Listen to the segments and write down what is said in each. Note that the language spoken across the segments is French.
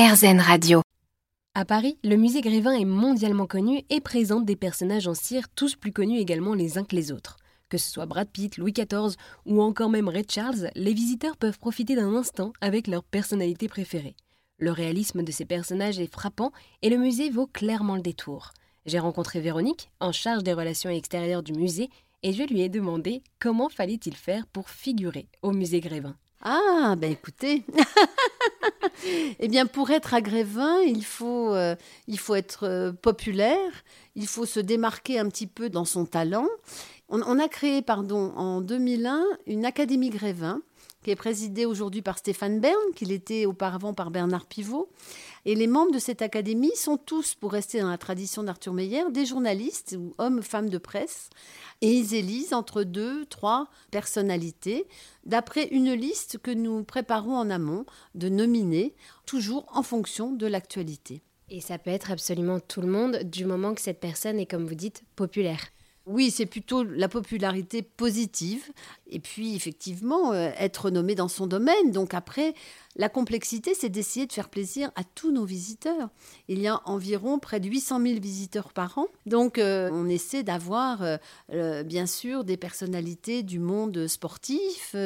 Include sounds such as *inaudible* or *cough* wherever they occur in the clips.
RZN Radio. À Paris, le musée Grévin est mondialement connu et présente des personnages en cire tous plus connus également les uns que les autres. Que ce soit Brad Pitt, Louis XIV ou encore même Ray Charles, les visiteurs peuvent profiter d'un instant avec leur personnalité préférée. Le réalisme de ces personnages est frappant et le musée vaut clairement le détour. J'ai rencontré Véronique, en charge des relations extérieures du musée, et je lui ai demandé comment fallait-il faire pour figurer au musée Grévin. Ah, ben écoutez, *laughs* eh bien pour être à Grévin, il faut, euh, il faut être euh, populaire, il faut se démarquer un petit peu dans son talent. On, a créé, pardon, en 2001, une académie Grévin qui est présidée aujourd'hui par Stéphane Bern, qu'il était auparavant par Bernard Pivot. Et les membres de cette académie sont tous, pour rester dans la tradition d'Arthur Meyer, des journalistes ou hommes, femmes de presse. Et ils élisent entre deux, trois personnalités, d'après une liste que nous préparons en amont de nominer, toujours en fonction de l'actualité. Et ça peut être absolument tout le monde, du moment que cette personne est, comme vous dites, populaire. Oui, c'est plutôt la popularité positive. Et puis, effectivement, euh, être nommé dans son domaine. Donc après, la complexité, c'est d'essayer de faire plaisir à tous nos visiteurs. Il y a environ près de 800 000 visiteurs par an. Donc, euh, on essaie d'avoir, euh, bien sûr, des personnalités du monde sportif,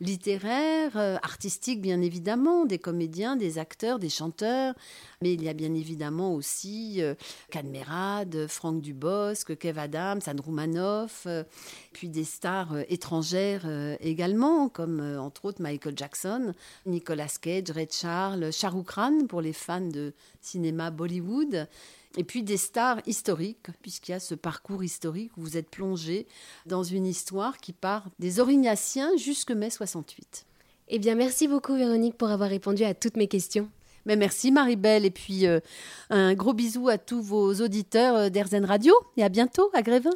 littéraire, artistique, bien évidemment, des comédiens, des acteurs, des chanteurs. Mais il y a bien évidemment aussi Cadmerade, Franck Dubosc, Kev Adams, Roumanoff, puis des stars étrangères également, comme entre autres Michael Jackson, Nicolas Cage, Red Charles, Shahrukh Khan pour les fans de cinéma Bollywood. Et puis des stars historiques, puisqu'il y a ce parcours historique où vous êtes plongé dans une histoire qui part des Aurignaciens jusque mai 68. Eh bien, merci beaucoup Véronique pour avoir répondu à toutes mes questions. Mais merci Marie-Belle et puis euh, un gros bisou à tous vos auditeurs euh, d'Erzen Radio et à bientôt à Grévin.